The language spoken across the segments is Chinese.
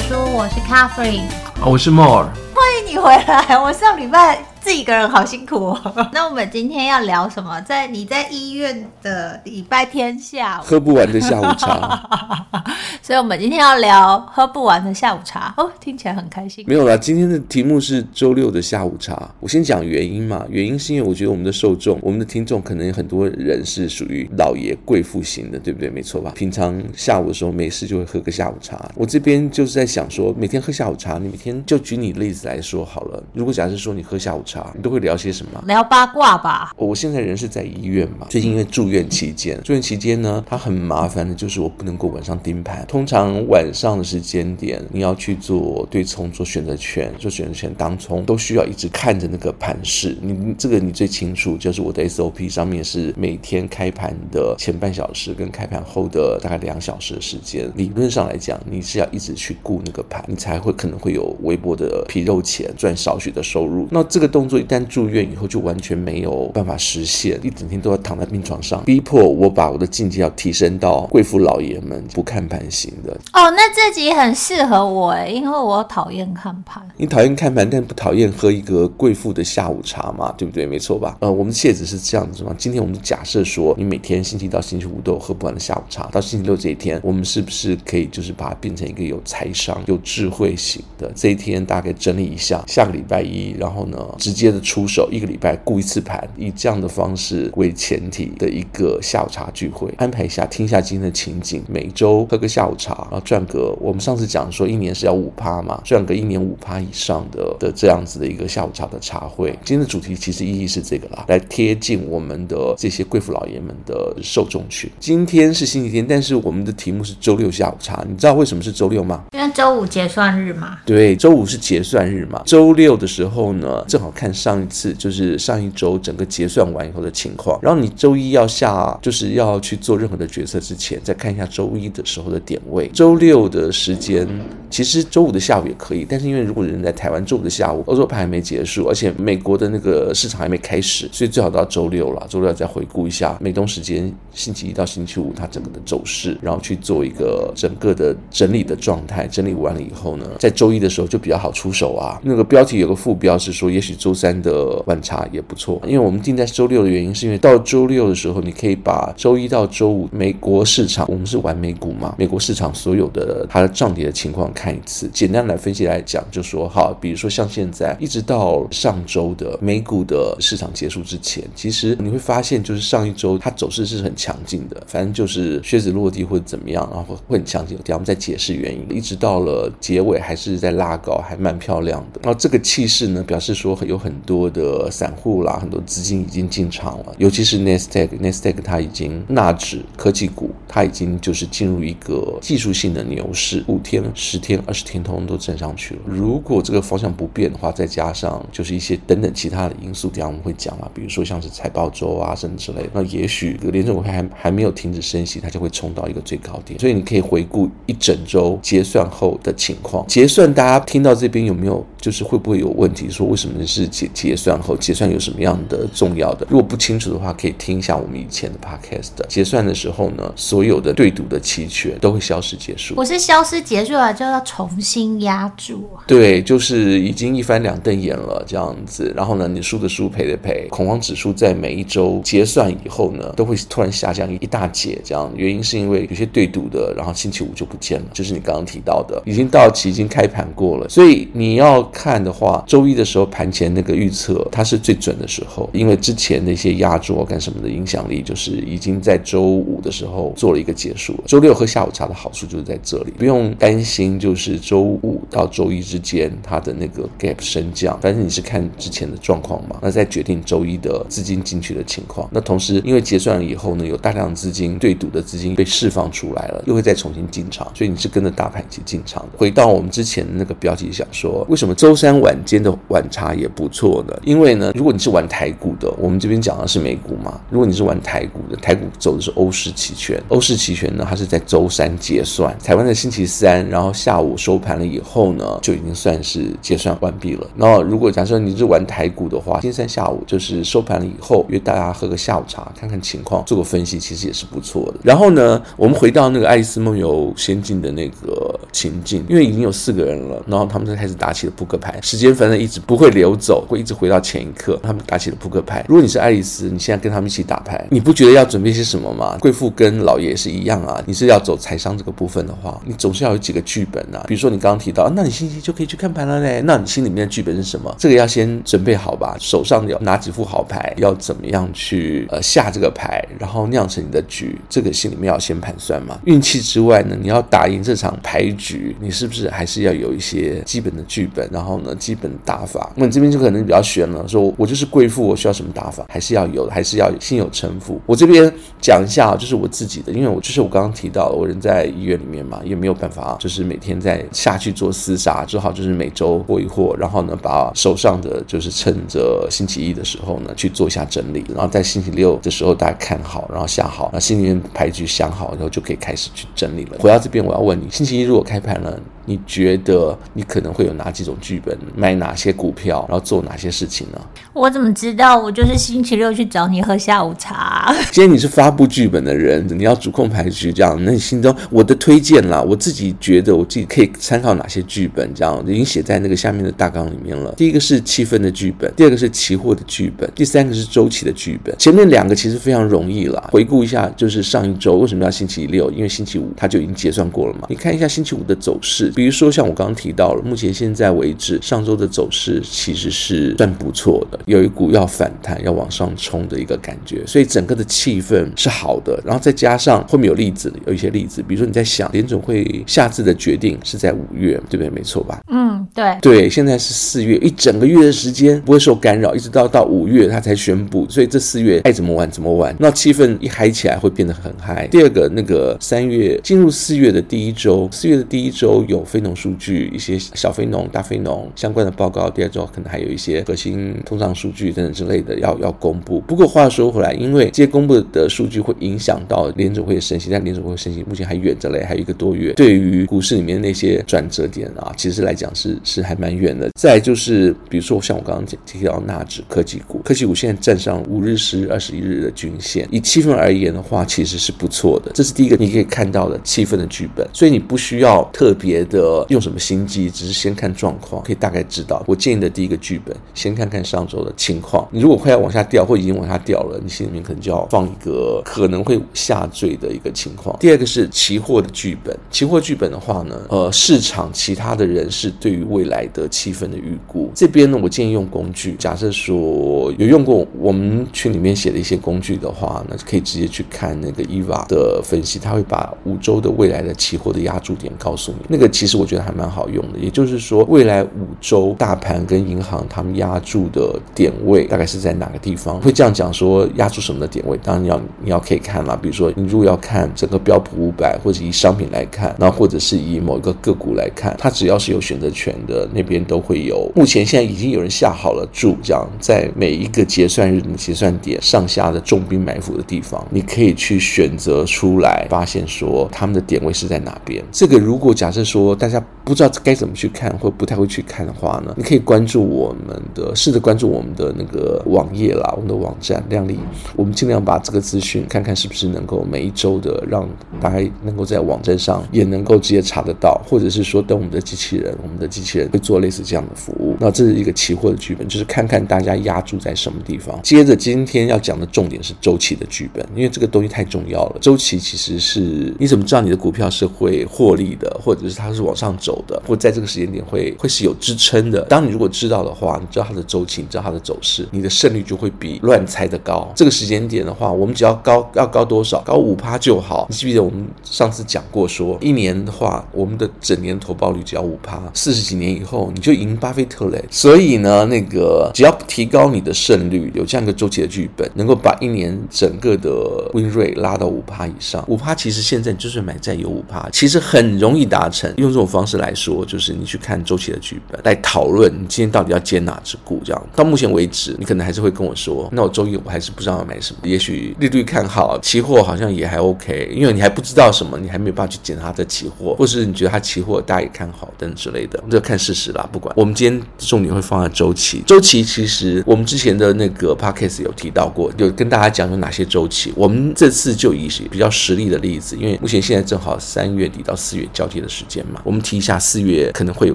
书，我是 Catherine，我是 More，欢迎你回来。我上礼拜。自己一个人好辛苦哦。那我们今天要聊什么？在你在医院的礼拜天下午喝不完的下午茶，所以我们今天要聊喝不完的下午茶哦，听起来很开心。没有啦，今天的题目是周六的下午茶。我先讲原因嘛，原因是因为我觉得我们的受众，我们的听众可能有很多人是属于老爷贵妇型的，对不对？没错吧？平常下午的时候没事就会喝个下午茶。我这边就是在想说，每天喝下午茶，你每天就举你例子来说好了。如果假设说你喝下午茶。你都会聊些什么？聊八卦吧。我现在人是在医院嘛，最近因为住院期间，住院期间呢，它很麻烦的，就是我不能够晚上盯盘。通常晚上的时间点，你要去做对冲、做选择权、做选择权当冲，都需要一直看着那个盘势。你这个你最清楚，就是我的 SOP 上面是每天开盘的前半小时跟开盘后的大概两小时的时间。理论上来讲，你是要一直去顾那个盘，你才会可能会有微薄的皮肉钱赚少许的收入。那这个动作一旦住院以后就完全没有办法实现，一整天都要躺在病床上，逼迫我把我的境界要提升到贵妇老爷们不看盘型的。哦，那这集很适合我哎，因为我讨厌看盘。你讨厌看盘，但不讨厌喝一个贵妇的下午茶嘛？对不对？没错吧？呃，我们的楔子是这样子嘛。今天我们假设说，你每天星期一到星期五都有喝不完的下午茶，到星期六这一天，我们是不是可以就是把它变成一个有财商、有智慧型的？这一天大概整理一下，下个礼拜一，然后呢，直接的。出手一个礼拜顾一次盘，以这样的方式为前提的一个下午茶聚会，安排一下，听一下今天的情景，每周喝个下午茶，然后赚个我们上次讲说一年是要五趴嘛，赚个一年五趴以上的的这样子的一个下午茶的茶会。今天的主题其实意义是这个啦，来贴近我们的这些贵妇老爷们的受众群。今天是星期天，但是我们的题目是周六下午茶，你知道为什么是周六吗？因为周五结算日嘛。对，周五是结算日嘛，周六的时候呢，正好看上。一次就是上一周整个结算完以后的情况，然后你周一要下，就是要去做任何的决策之前，再看一下周一的时候的点位。周六的时间其实周五的下午也可以，但是因为如果人在台湾，周五的下午欧洲盘还没结束，而且美国的那个市场还没开始，所以最好到周六了。周六再回顾一下美东时间星期一到星期五它整个的走势，然后去做一个整个的整理的状态。整理完了以后呢，在周一的时候就比较好出手啊。那个标题有个副标是说，也许周三。的晚茶也不错，因为我们定在周六的原因，是因为到周六的时候，你可以把周一到周五美国市场，我们是玩美股嘛，美国市场所有的它的涨跌的情况看一次。简单来分析来讲，就说好，比如说像现在一直到上周的美股的市场结束之前，其实你会发现，就是上一周它走势是很强劲的，反正就是靴子落地或者怎么样，然后会很强劲。等下我们再解释原因。一直到了结尾还是在拉高，还蛮漂亮的。然后这个气势呢，表示说很有很。多的散户啦，很多资金已经进场了，尤其是 Nasdaq，Nasdaq 它已经纳指科技股，它已经就是进入一个技术性的牛市，五天、十天、二十天通通都震上去了。如果这个方向不变的话，再加上就是一些等等其他的因素，等下我们会讲啊，比如说像是财报周啊，什么之类，那也许联准会还还没有停止升息，它就会冲到一个最高点。所以你可以回顾一整周结算后的情况，结算大家听到这边有没有就是会不会有问题？说为什么是结？结算后，结算有什么样的重要的？如果不清楚的话，可以听一下我们以前的 podcast。结算的时候呢，所有的对赌的期权都会消失结束。不是消失结束了，就要重新压注。对，就是已经一翻两瞪眼了这样子。然后呢，你输的输，赔的赔。恐慌指数在每一周结算以后呢，都会突然下降一大截。这样原因是因为有些对赌的，然后星期五就不见了。就是你刚刚提到的，已经到期，已经开盘过了。所以你要看的话，周一的时候盘前那个预。测它是最准的时候，因为之前那些压轴干什么的影响力，就是已经在周五的时候做了一个结束了。周六喝下午茶的好处就是在这里，不用担心就是周五到周一之间它的那个 gap 升降，反正你是看之前的状况嘛，那再决定周一的资金进去的情况。那同时因为结算了以后呢，有大量资金对赌的资金被释放出来了，又会再重新进场，所以你是跟着大盘一起进场的。回到我们之前的那个标题，想说为什么周三晚间的晚茶也不错的。因为呢，如果你是玩台股的，我们这边讲的是美股嘛。如果你是玩台股的，台股走的是欧式期权，欧欧式期权呢，它是在周三结算，台湾的星期三，然后下午收盘了以后呢，就已经算是结算完毕了。然后如果假设你是玩台股的话，星期三下午就是收盘了以后，约大家喝个下午茶，看看情况，做个分析，其实也是不错的。然后呢，我们回到那个《爱丽丝梦游仙境》的那个情境，因为已经有四个人了，然后他们就开始打起了扑克牌，时间反正一直不会流走，会一直回到前一刻，他们打起了扑克牌。如果你是爱丽丝，你现在跟他们一起打牌，你不觉得要准备些什么吗？贵妇跟老爷是一样啊，你是要走财商这个部分的话，你总是要有几个剧本啊。比如说你刚刚提到，那你星期就可以去看盘了嘞，那你心里面的剧本是什么？这个要先准备好吧，手上有哪几副好牌，要怎么样去呃下这个牌，然后酿成你的局，这个心里面要先盘算嘛。运气之外呢，你要打赢这场牌局，你是不是还是要有一些基本的剧本，然后呢，基本打法？那你这边就可能比较悬了，说我就是贵妇，我需要什么打法？还是要有，还是要心有城府？我这边讲一下，就是我自己的，因为我就是我刚刚提到，我人在医院里面嘛，也没有办法，就是每天在下去做厮杀，只好就是每周过一货，然后呢，把手上的就是趁着星期一的时候呢去做一下整理，然后在星期六的时候大家看好，然后下好，那心里面牌局想好，然后就可以开始去整理了。回到这边，我要问你，星期一如果开盘了？你觉得你可能会有哪几种剧本，买哪些股票，然后做哪些事情呢？我怎么知道？我就是星期六去找你喝下午茶。既然你是发布剧本的人，你要主控牌局这样，那你心中我的推荐啦，我自己觉得我自己可以参考哪些剧本，这样已经写在那个下面的大纲里面了。第一个是气氛的剧本，第二个是期货的剧本，第三个是周期的剧本。前面两个其实非常容易啦，回顾一下，就是上一周为什么要星期六？因为星期五它就已经结算过了嘛。你看一下星期五的走势。比如说，像我刚刚提到了，目前现在为止，上周的走势其实是算不错的，有一股要反弹、要往上冲的一个感觉，所以整个的气氛是好的。然后再加上后面有例子，有一些例子，比如说你在想，联总会下次的决定是在五月，对不对？没错吧？嗯，对。对，现在是四月，一整个月的时间不会受干扰，一直到到五月他才宣布，所以这四月爱怎么玩怎么玩。那气氛一嗨起来，会变得很嗨。第二个，那个三月进入四月的第一周，四月的第一周有非农数据，一些小非农、大非农相关的报告，第二周可能还有一些核心通胀数据等等之类的要要公布。不过话说回来，因为这些公布的数据会影响到联准会的升息，但联准会升息目前还远着嘞，还有一个多月。对于股市里面那些转折点啊，其实来讲是是还蛮远的。再就是，比如说像我刚刚提提到纳指科技股，科技股现在站上五日、十日、二十一日的均线，以气氛而言的话，其实是不错的。这是第一个你可以看到的气氛的剧本，所以你不需要特别的用什么心机，只是先看状况，可以大概知道。我建议的第一个剧本，先看看上周的情况。你如果快要往下掉，或已经往下掉了，你心里面可能就要放一个可能会下坠的一个情况。第二个是期货的剧本，期货剧本的话呢，呃，市场其他的人士对于未来的气氛的预估，这边呢，我建议用工具。假设说有用过我们群里面写的一些工具的话，那可以直接去看那个 EVA 的分析，他会把五周的未来的期货的压注点告诉你。那个其实我觉得还蛮好用的，也就是说未来五周大盘跟银行他们压住的点位大概是在哪个地方？会这样讲说压住什么的点位？当然你要你要可以看嘛，比如说你如果要看整个标普五百，或者以商品来看，然后或者是以某一个个股来看，它只要是有选择权的那边都会有。目前现在已经有人下好了注，这样在每一个结算日的结算点上下的重兵埋伏的地方，你可以去选择出来，发现说他们的点位是在哪边。这个如果假设说大家不知道该怎么去看，或不太会去看的话呢，你可以关注我们的，试着关注我们的那个网页啦，我们的网站靓丽，我们尽量把这个资讯看看是不是能够每一周的让大家能够在网站上也能够直接查得到，或者是说等我们的机器人，我们的机器人会做类似这样的服务。那这是一个期货的剧本，就是看看大家押注在什么地方。接着今天要讲的重点是周期的剧本，因为这个东西太重要了。周期其实是你怎么知道你的股票是会获利的，或者是它是是往上走的，或在这个时间点会会是有支撑的。当你如果知道的话，你知道它的周期，你知道它的走势，你的胜率就会比乱猜的高。这个时间点的话，我们只要高要高多少？高五趴就好。你记不记得我们上次讲过说，一年的话，我们的整年投报率只要五趴，四十几年以后你就赢巴菲特嘞。所以呢，那个只要提高你的胜率，有这样一个周期的剧本，能够把一年整个的 win rate 拉到五趴以上。五趴其实现在就是买债有五趴，其实很容易达成。用这种方式来说，就是你去看周期的剧本来讨论你今天到底要接哪只股，这样到目前为止，你可能还是会跟我说，那我周一我还是不知道要买什么。也许利率看好，期货好像也还 OK，因为你还不知道什么，你还没有办法去检查它的期货，或是你觉得它期货大家也看好等之类的，这看事实啦。不管我们今天重点会放在周期，周期其实我们之前的那个 podcast 有提到过，有跟大家讲有哪些周期。我们这次就以比较实例的例子，因为目前现在正好三月底到四月交接的时间嘛，我们提一下四月可能会有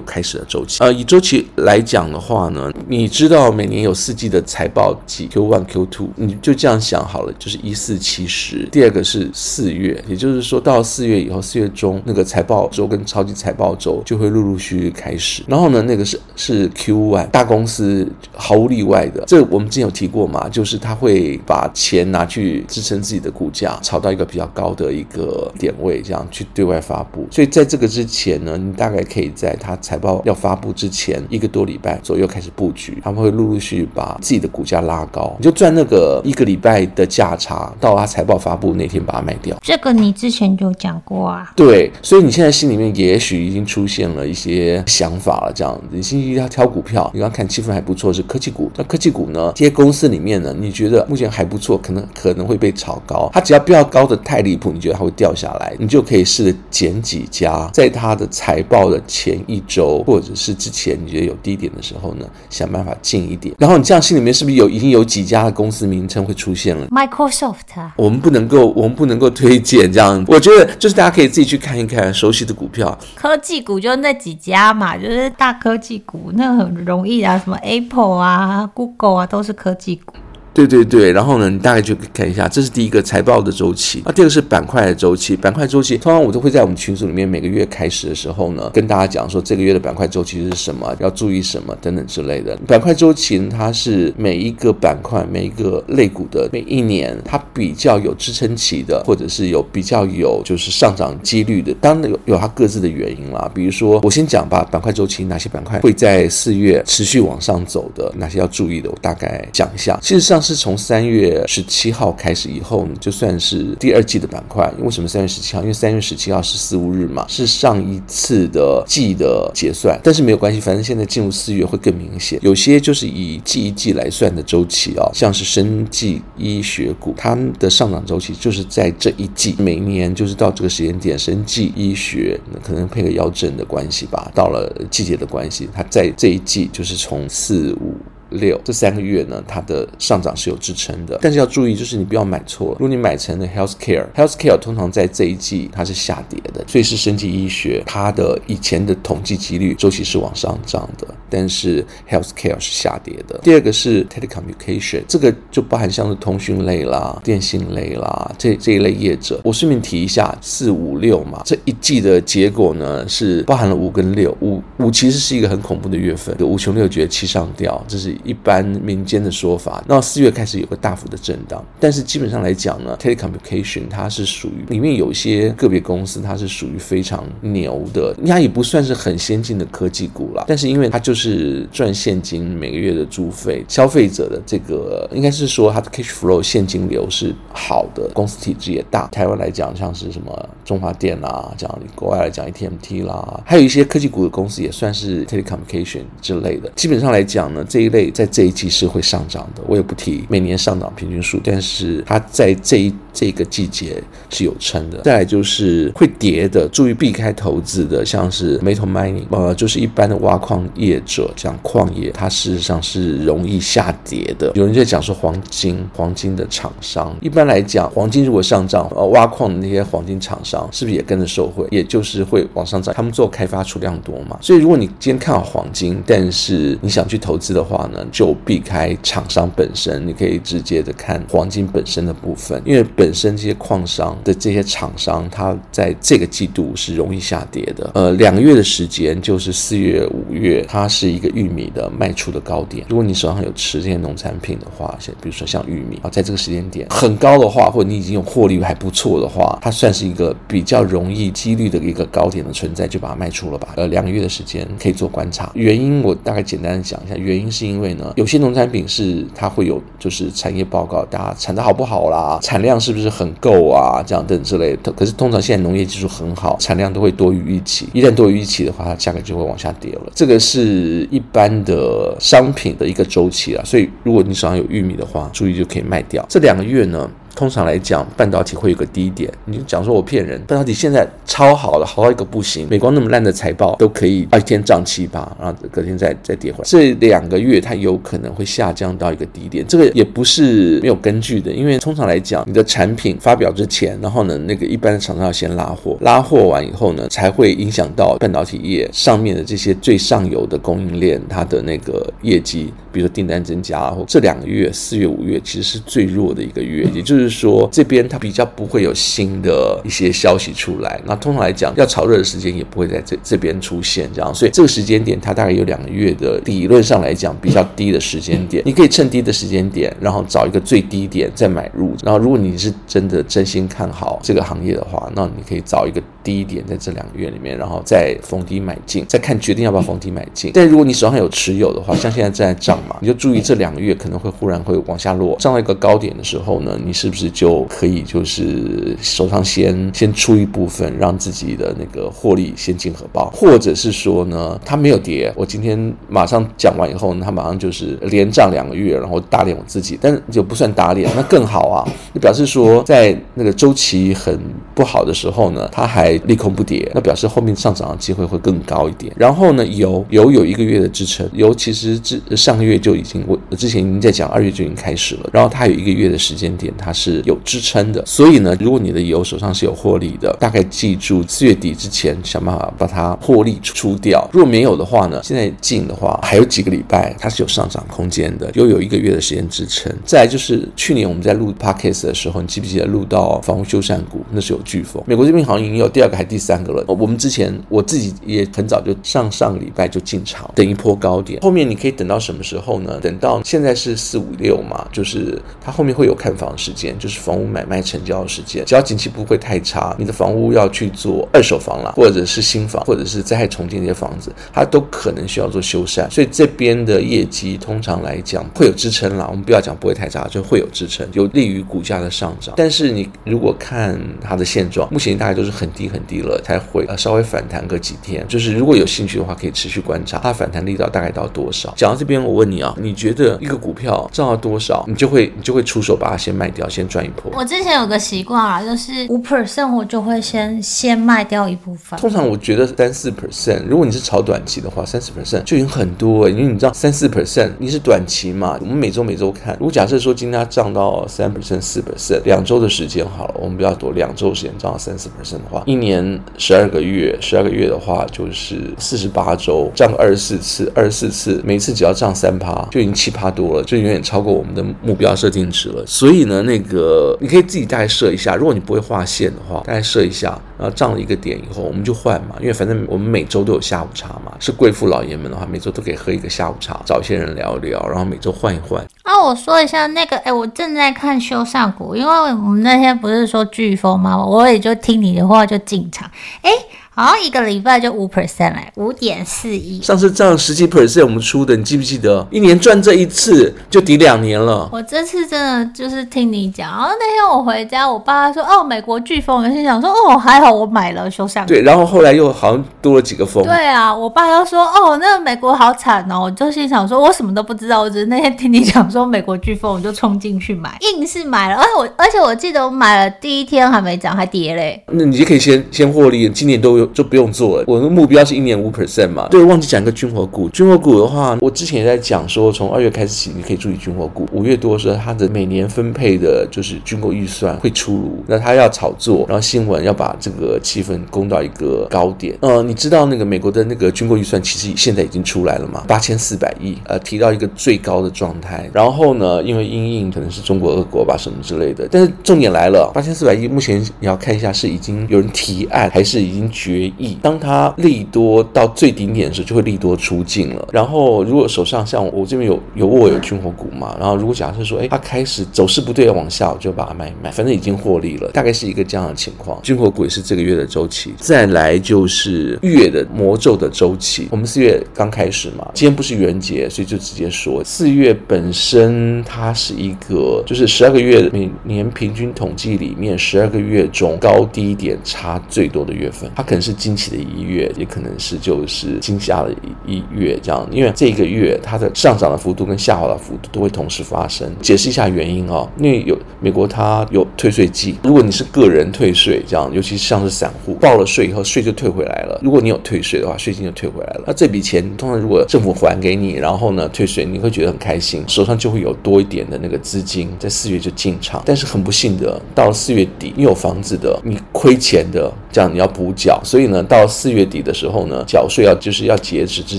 开始的周期。呃，以周期来讲的话呢，你知道每年有四季的财报季，Q one、Q two，你就这样想好了，就是一四七十。第二个是四月，也就是说到四月以后，四月中那个财报周跟超级财报周就会陆陆续续开始。然后呢，那个是是 Q one，大公司毫无例外的，这我们之前有提过嘛，就是他会把钱拿去支撑自己的股价，炒到一个比较高的一个点位，这样去对外发布。所以在这个之前呢，你大概可以在他财报要发布之前一个多礼拜左右开始布局，他们会陆陆续续把自己的股价拉高，你就赚那个一个礼拜的价差，到他财报发布那天把它卖掉。这个你之前就讲过啊。对，所以你现在心里面也许已经出现了一些想法了，这样子。你星期一要挑股票，你刚看气氛还不错，是科技股。那科技股呢，这些公司里面呢，你觉得目前还不错，可能可能会被炒高。它只要不要高的太离谱，你觉得它会掉下来，你就可以试着捡几家，在它的财报的前一周或者是之前，你觉得有低点的时候呢，想办法进一点。然后你这样心里面是不是有已经有几家的公司名称会出现了？Microsoft 啊，我们不能够，我们不能够推荐这样。我觉得就是大家可以自己去看一看熟悉的股票，科技股就那几家嘛，就是大科技股，那很容易啊，什么 Apple 啊、Google 啊，都是科技股。对对对，然后呢，你大概就看一下，这是第一个财报的周期。那第二个是板块的周期，板块周期通常我都会在我们群组里面每个月开始的时候呢，跟大家讲说这个月的板块周期是什么，要注意什么等等之类的。板块周期，它是每一个板块、每一个类股的每一年它比较有支撑期的，或者是有比较有就是上涨几率的，当然有有它各自的原因啦。比如说，我先讲吧，板块周期哪些板块会在四月持续往上走的，哪些要注意的，我大概讲一下。事实上。是从三月十七号开始以后呢，就算是第二季的板块。为什么三月十七号？因为三月十七号是四五日嘛，是上一次的季的结算。但是没有关系，反正现在进入四月会更明显。有些就是以季一季来算的周期啊，像是生技医学股，它们的上涨周期就是在这一季，每年就是到这个时间点，生技医学可能配合药证的关系吧，到了季节的关系，它在这一季就是从四五。六这三个月呢，它的上涨是有支撑的，但是要注意，就是你不要买错。如果你买成了 healthcare，healthcare 通常在这一季它是下跌的，所以是升级医学，它的以前的统计几率周期是往上涨的，但是 healthcare 是下跌的。第二个是 telecommunication，这个就包含像是通讯类啦、电信类啦这这一类业者。我顺便提一下，四五六嘛，这一季的结果呢是包含了五跟六，五五其实是一个很恐怖的月份，五穷六绝七上吊，这是。一般民间的说法，那四月开始有个大幅的震荡，但是基本上来讲呢，telecommunication 它是属于里面有一些个别公司，它是属于非常牛的，它也不算是很先进的科技股啦，但是因为它就是是赚现金，每个月的租费，消费者的这个应该是说它的 cash flow 现金流是好的，公司体制也大。台湾来讲，像是什么中华电啊，讲国外来讲，ATMT 啦，还有一些科技股的公司也算是 telecommunication 之类的。基本上来讲呢，这一类。在这一季是会上涨的，我也不提每年上涨平均数，但是它在这一这个季节是有撑的。再就是会跌的，注意避开投资的，像是 metal mining，呃，就是一般的挖矿业者，像矿业，它事实上是容易下跌的。有人在讲说黄金，黄金的厂商，一般来讲，黄金如果上涨，呃，挖矿的那些黄金厂商是不是也跟着受惠？也就是会往上涨，他们做开发储量多嘛。所以如果你今天看好黄金，但是你想去投资的话呢？就避开厂商本身，你可以直接的看黄金本身的部分，因为本身这些矿商的这些厂商，它在这个季度是容易下跌的。呃，两个月的时间，就是四月、五月，它是一个玉米的卖出的高点。如果你手上有持这些农产品的话，像比如说像玉米啊，在这个时间点很高的话，或者你已经有获利还不错的话，它算是一个比较容易几率的一个高点的存在，就把它卖出了吧。呃，两个月的时间可以做观察。原因我大概简单的讲一下，原因是因为呢。有些农产品是它会有，就是产业报告，大家产的好不好啦，产量是不是很够啊？这样等之类的。可是通常现在农业技术很好，产量都会多于预期。一旦多于预期的话，它价格就会往下跌了。这个是一般的商品的一个周期啊。所以如果你手上有玉米的话，注意就可以卖掉。这两个月呢，通常来讲，半导体会有个低点。你讲说我骗人，半导体现在超好了，好到一个不行。美光那么烂的财报都可以一天涨七八，然后隔天再再跌回来。这两个月它有可能会下降到一个低点，这个也不是没有根据的。因为通常来讲，你的产品发表之前，然后呢，那个一般的厂商要先拉货，拉货完以后呢，才会影响到半导体业上面的这些最上游的供应链，它的那个业绩，比如说订单增加，或这两个月四月五月其实是最弱的一个月，也就是。就是说，这边它比较不会有新的一些消息出来。那通常来讲，要炒热的时间也不会在这这边出现，这样。所以这个时间点，它大概有两个月的理论上来讲比较低的时间点。你可以趁低的时间点，然后找一个最低点再买入。然后，如果你是真的真心看好这个行业的话，那你可以找一个低点在这两个月里面，然后再逢低买进，再看决定要不要逢低买进。但如果你手上有持有的话，像现在正在涨嘛，你就注意这两个月可能会忽然会往下落，上到一个高点的时候呢，你是不是就可以就是手上先先出一部分，让自己的那个获利先进荷包，或者是说呢，它没有跌，我今天马上讲完以后呢，它马上就是连涨两个月，然后打脸我自己，但是就不算打脸，那更好啊，就表示说在那个周期很不好的时候呢，它还利空不跌，那表示后面上涨的机会会更高一点。然后呢，油油有一个月的支撑，油其实之上个月就已经我之前已经在讲，二月就已经开始了，然后它有一个月的时间点，它是有。支撑的，所以呢，如果你的油手上是有获利的，大概记住四月底之前想办法把它获利出掉。如果没有的话呢，现在进的话还有几个礼拜，它是有上涨空间的，又有一个月的时间支撑。再来就是去年我们在录 podcast 的时候，你记不记得录到房屋修缮股，那是有飓风。美国这边好像已经有第二个还第三个了。我们之前我自己也很早就上上个礼拜就进场，等一波高点。后面你可以等到什么时候呢？等到现在是四五六嘛，就是它后面会有看房时间，就是房。屋买卖成交的时间，只要景气不会太差，你的房屋要去做二手房啦，或者是新房，或者是灾害重建这些房子，它都可能需要做修缮，所以这边的业绩通常来讲会有支撑啦。我们不要讲不会太差，就会有支撑，有利于股价的上涨。但是你如果看它的现状，目前大概都是很低很低了，才会呃稍微反弹个几天。就是如果有兴趣的话，可以持续观察它反弹力道大概到多少。讲到这边，我问你啊，你觉得一个股票涨到多少，你就会你就会出手把它先卖掉，先赚一波？我之前有个习惯啊，就是五 percent 我就会先先卖掉一部分。通常我觉得三四 percent，如果你是炒短期的话，三四 percent 就已经很多了。因为你知道三四 percent 你是短期嘛，我们每周每周看。如果假设说今天它涨到三 percent 四 percent，两周的时间好了，我们不要多，两周时间涨到三四 percent 的话，一年十二个月，十二个月的话就是四十八周，涨个二十四次，二十四次，每次只要涨三趴，就已经七趴多了，就远远超过我们的目标设定值了。所以呢，那个你可以。自己大概设一下，如果你不会画线的话，大概设一下，然后涨了一个点以后，我们就换嘛，因为反正我们每周都有下午茶嘛。是贵妇老爷们的话，每周都可以喝一个下午茶，找一些人聊聊，然后每周换一换。啊，我说一下那个，哎，我正在看修缮股，因为我们那天不是说飓风吗？我也就听你的话就进场，哎。好像一个礼拜就五 percent 哎，五点四亿。上次这样十几 percent 我们出的，你记不记得？一年赚这一次就抵两年了。我这次真的就是听你讲，然后那天我回家，我爸说：“哦，美国飓风。”我心想说：“哦，还好我买了修缮。”对，然后后来又好像多了几个风。对啊，我爸又说：“哦，那个美国好惨哦。”我就心想说：“我什么都不知道，我只是那天听你讲说美国飓风，我就冲进去买，硬是买了。而且我而且我记得我买了第一天还没涨，还跌嘞。那你就可以先先获利，今年都有。就不用做了。我的目标是一年五 percent 嘛。对，忘记讲一个军火股。军火股的话，我之前也在讲说，从二月开始起，你可以注意军火股。五月多的时候，它的每年分配的就是军购预算会出炉，那它要炒作，然后新闻要把这个气氛攻到一个高点。呃，你知道那个美国的那个军购预算其实现在已经出来了嘛？八千四百亿，呃，提到一个最高的状态。然后呢，因为因应可能是中国、俄国吧，什么之类的。但是重点来了，八千四百亿目前你要看一下是已经有人提案，还是已经决决议，当它利多到最顶点的时候，就会利多出尽了。然后如果手上像我这边有有握有军火股嘛，然后如果假设说，哎，它开始走势不对要往下，我就把它卖一卖，反正已经获利了，大概是一个这样的情况。军火股也是这个月的周期，再来就是月的魔咒的周期。我们四月刚开始嘛，今天不是元节，所以就直接说，四月本身它是一个，就是十二个月每年平均统计里面十二个月中高低点差最多的月份，它可能是惊奇的一月，也可能是就是惊吓的一月这样，因为这一个月它的上涨的幅度跟下滑的幅度都会同时发生。解释一下原因哦，因为有美国它有退税季，如果你是个人退税这样，尤其像是散户报了税以后，税就退回来了。如果你有退税的话，税金就退回来了。那这笔钱通常如果政府还给你，然后呢退税，你会觉得很开心，手上就会有多一点的那个资金在四月就进场。但是很不幸的，到了四月底，你有房子的，你亏钱的，这样你要补缴。所以呢，到四月底的时候呢，缴税要就是要截止之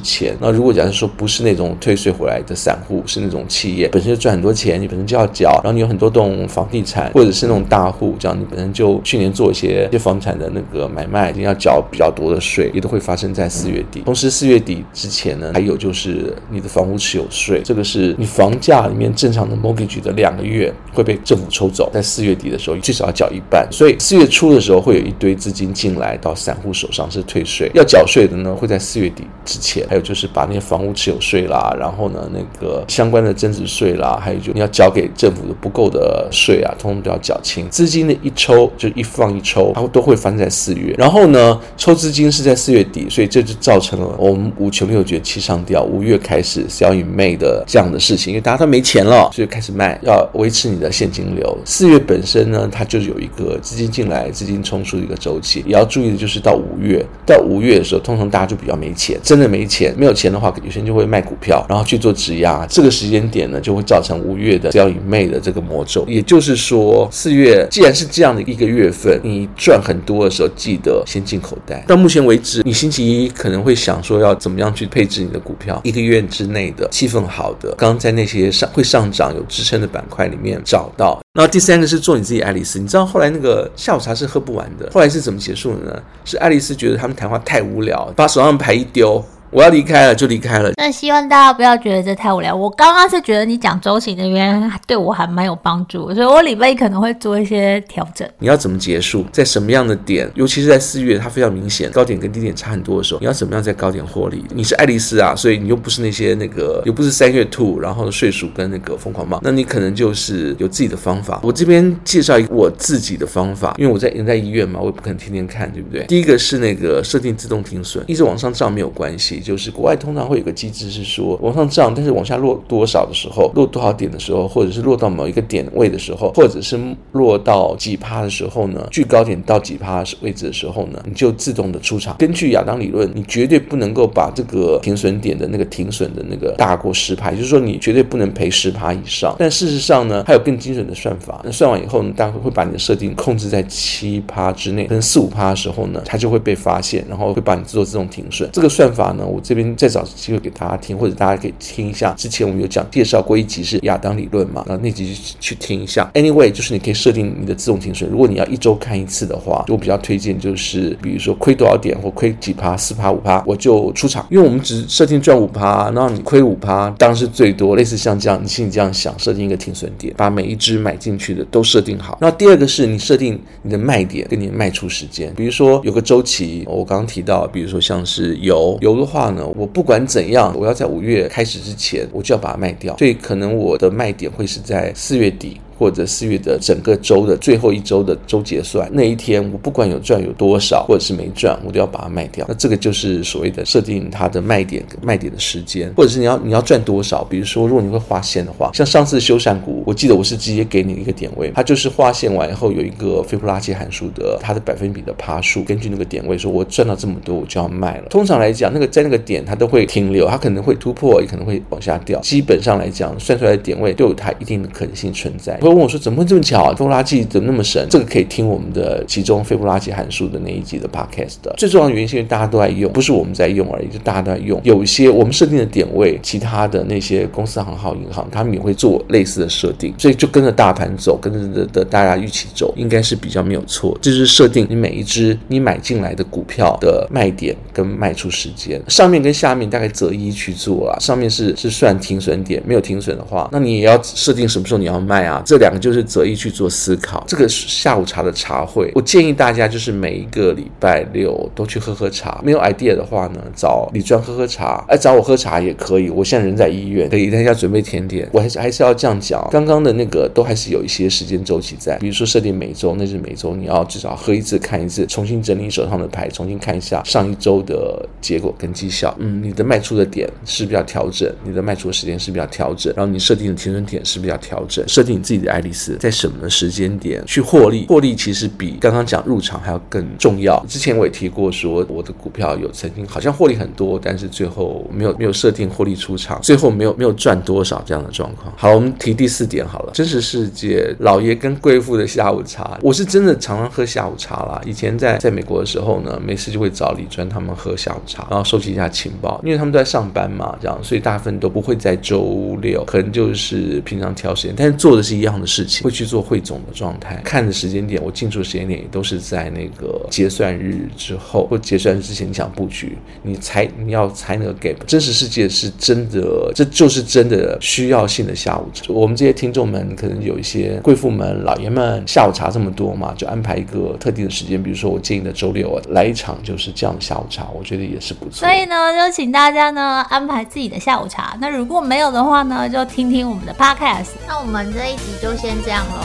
前。那如果假设说不是那种退税回来的散户，是那种企业本身就赚很多钱，你本身就要缴，然后你有很多栋房地产，或者是那种大户，这样你本身就去年做一些一些房产的那个买卖，你要缴比较多的税，也都会发生在四月底。同时，四月底之前呢，还有就是你的房屋持有税，这个是你房价里面正常的 mortgage 的两个月会被政府抽走，在四月底的时候最少要缴一半。所以四月初的时候会有一堆资金进来到散户户手上是退税，要缴税的呢会在四月底之前。还有就是把那些房屋持有税啦，然后呢那个相关的增值税啦，还有就你要缴给政府的不够的税啊，通通都要缴清。资金的一抽就一放一抽，它都会发生在四月。然后呢，抽资金是在四月底，所以这就造成了我们五穷六绝七上吊，五月开始小雨妹的这样的事情，因为大家都没钱了，所以开始卖，要维持你的现金流。四月本身呢，它就是有一个资金进来、资金冲出的一个周期。也要注意的就是到五月，到五月的时候，通常大家就比较没钱，真的没钱，没有钱的话，有些人就会卖股票，然后去做质押。这个时间点呢，就会造成五月的交易妹的这个魔咒。也就是说，四月既然是这样的一个月份，你赚很多的时候，记得先进口袋。到目前为止，你星期一可能会想说要怎么样去配置你的股票，一个月之内的气氛好的，刚在那些上会上涨有支撑的板块里面找到。然后第三个是做你自己，爱丽丝。你知道后来那个下午茶是喝不完的，后来是怎么结束的呢？是爱丽丝觉得他们谈话太无聊，把手上牌一丢。我要离开了，就离开了。那希望大家不要觉得这太无聊。我刚刚是觉得你讲周期那边对我还蛮有帮助，所以我礼拜一可能会做一些调整。你要怎么结束？在什么样的点？尤其是在四月，它非常明显，高点跟低点差很多的时候，你要怎么样在高点获利？你是爱丽丝啊，所以你又不是那些那个，又不是三月兔，然后睡鼠跟那个疯狂帽，那你可能就是有自己的方法。我这边介绍一个我自己的方法，因为我在人在医院嘛，我也不可能天天看，对不对？第一个是那个设定自动停损，一直往上涨没有关系，就是国外通常。会有个机制是说往上涨，但是往下落多少的时候，落多少点的时候，或者是落到某一个点位的时候，或者是落到几趴的时候呢？距高点到几趴位置的时候呢？你就自动的出场。根据亚当理论，你绝对不能够把这个停损点的那个停损的那个大过十趴，也就是说你绝对不能赔十趴以上。但事实上呢，还有更精准的算法。那算完以后呢，大概会把你的设定控制在七趴之内，可能四五趴的时候呢，它就会被发现，然后会把你做自动停损。这个算法呢，我这边再找。机会给大家听，或者大家可以听一下。之前我们有讲介绍过一集是亚当理论嘛，然后那集去听一下。Anyway，就是你可以设定你的自动停损。如果你要一周看一次的话，我比较推荐就是，比如说亏多少点或亏几趴，四趴五趴，我就出场。因为我们只设定赚五趴，然后你亏五趴，当然是最多。类似像这样，你心里这样想，设定一个停损点，把每一只买进去的都设定好。那第二个是你设定你的卖点跟你卖出时间。比如说有个周期，我刚刚提到，比如说像是油，油的话话呢，我不管。怎样？我要在五月开始之前，我就要把它卖掉，所以可能我的卖点会是在四月底。或者四月的整个周的最后一周的周结算那一天，我不管有赚有多少，或者是没赚，我都要把它卖掉。那这个就是所谓的设定它的卖点卖点的时间，或者是你要你要赚多少。比如说，如果你会画线的话，像上次修缮股，我记得我是直接给你一个点位，它就是画线完以后有一个斐波拉契函数的它的百分比的趴数，根据那个点位说，我赚到这么多我就要卖了。通常来讲，那个在那个点它都会停留，它可能会突破，也可能会往下掉。基本上来讲，算出来的点位都有它一定的可能性存在。会问我说：“怎么会这么巧？斐波拉契怎么那么神？”这个可以听我们的其中斐波拉契函数的那一集的 podcast 的。最重要的原因是因为大家都在用，不是我们在用而已，就大家都在用。有一些我们设定的点位，其他的那些公司行号、银行，他们也会做类似的设定，所以就跟着大盘走，跟着的的大家预期走，应该是比较没有错。这就是设定你每一只你买进来的股票的卖点跟卖出时间，上面跟下面大概择一去做啊。上面是是算停损点，没有停损的话，那你也要设定什么时候你要卖啊。这这两个就是择一去做思考。这个下午茶的茶会，我建议大家就是每一个礼拜六都去喝喝茶。没有 idea 的话呢，找李专喝喝茶，哎，找我喝茶也可以。我现在人在医院，可以在家准备甜点。我还是还是要这样讲，刚刚的那个都还是有一些时间周期在，比如说设定每周，那是每周你要至少喝一次，看一次，重新整理手上的牌，重新看一下上一周的结果跟绩效。嗯，你的卖出的点是不是要调整？你的卖出的时间是不是要调整？然后你设定的停损点是不是要调整？设定你自己爱丽丝在什么时间点去获利？获利其实比刚刚讲入场还要更重要。之前我也提过说，我的股票有曾经好像获利很多，但是最后没有没有设定获利出场，最后没有没有赚多少这样的状况。好，我们提第四点好了。真实世界老爷跟贵妇的下午茶，我是真的常常喝下午茶啦。以前在在美国的时候呢，没事就会找李专他们喝下午茶，然后收集一下情报，因为他们都在上班嘛，这样，所以大部分都不会在周六，可能就是平常挑时间，但是做的是一样的事情，会去做汇总的状态，看的时间点，我进出的时间点也都是在那个结算日之后或结算日之前，你想布局，你才你要才那个 gap。真实世界是真的，这就是真的需要性的下午茶。我们这些听众们可能有一些贵妇们、老爷们，下午茶这么多嘛，就安排一个特定的时间，比如说我建议的周六啊，来一场就是这样的下午茶，我觉得也是不错。所以呢，就请大家呢安排自己的下午茶。那如果没有的话呢，就听听我们的 podcast。那我们这一集就先这样喽，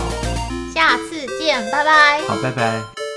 下次见，拜拜。好，拜拜。